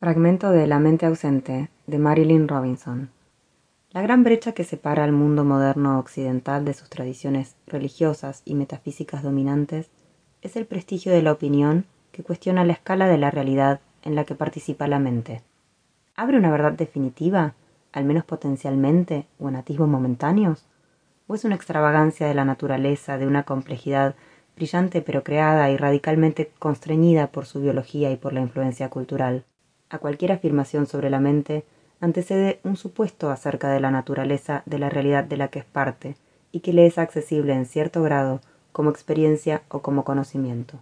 Fragmento de La mente ausente de Marilyn Robinson. La gran brecha que separa al mundo moderno occidental de sus tradiciones religiosas y metafísicas dominantes es el prestigio de la opinión que cuestiona la escala de la realidad en la que participa la mente. ¿Abre una verdad definitiva, al menos potencialmente o en atisbos momentáneos? ¿O es una extravagancia de la naturaleza, de una complejidad brillante pero creada y radicalmente constreñida por su biología y por la influencia cultural? A cualquier afirmación sobre la mente antecede un supuesto acerca de la naturaleza de la realidad de la que es parte y que le es accesible en cierto grado como experiencia o como conocimiento.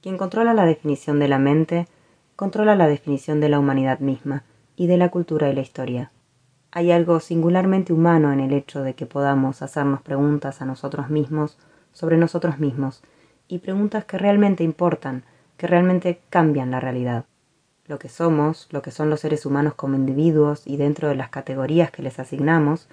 Quien controla la definición de la mente, controla la definición de la humanidad misma y de la cultura y la historia. Hay algo singularmente humano en el hecho de que podamos hacernos preguntas a nosotros mismos sobre nosotros mismos y preguntas que realmente importan, que realmente cambian la realidad lo que somos, lo que son los seres humanos como individuos y dentro de las categorías que les asignamos,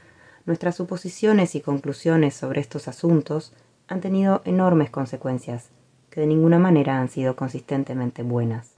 nuestras suposiciones y conclusiones sobre estos asuntos han tenido enormes consecuencias, que de ninguna manera han sido consistentemente buenas.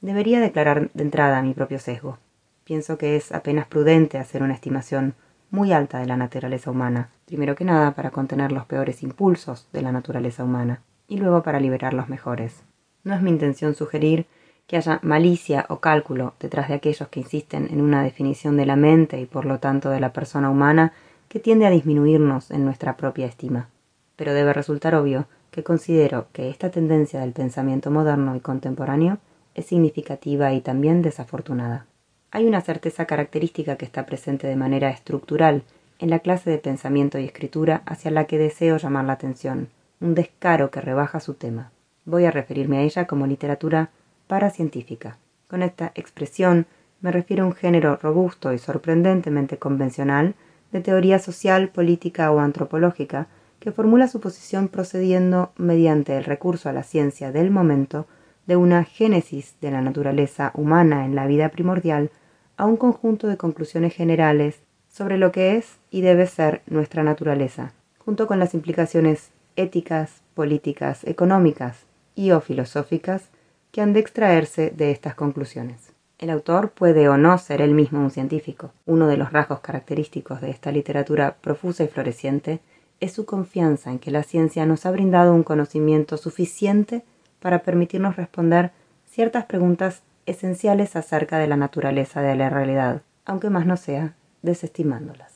Debería declarar de entrada mi propio sesgo. Pienso que es apenas prudente hacer una estimación muy alta de la naturaleza humana, primero que nada para contener los peores impulsos de la naturaleza humana, y luego para liberar los mejores. No es mi intención sugerir que haya malicia o cálculo detrás de aquellos que insisten en una definición de la mente y por lo tanto de la persona humana que tiende a disminuirnos en nuestra propia estima. Pero debe resultar obvio que considero que esta tendencia del pensamiento moderno y contemporáneo es significativa y también desafortunada. Hay una certeza característica que está presente de manera estructural en la clase de pensamiento y escritura hacia la que deseo llamar la atención, un descaro que rebaja su tema. Voy a referirme a ella como literatura paracientífica. Con esta expresión me refiero a un género robusto y sorprendentemente convencional de teoría social, política o antropológica que formula su posición procediendo mediante el recurso a la ciencia del momento de una génesis de la naturaleza humana en la vida primordial a un conjunto de conclusiones generales sobre lo que es y debe ser nuestra naturaleza, junto con las implicaciones éticas, políticas, económicas y o filosóficas que han de extraerse de estas conclusiones. El autor puede o no ser él mismo un científico. Uno de los rasgos característicos de esta literatura profusa y floreciente es su confianza en que la ciencia nos ha brindado un conocimiento suficiente para permitirnos responder ciertas preguntas esenciales acerca de la naturaleza de la realidad, aunque más no sea desestimándolas.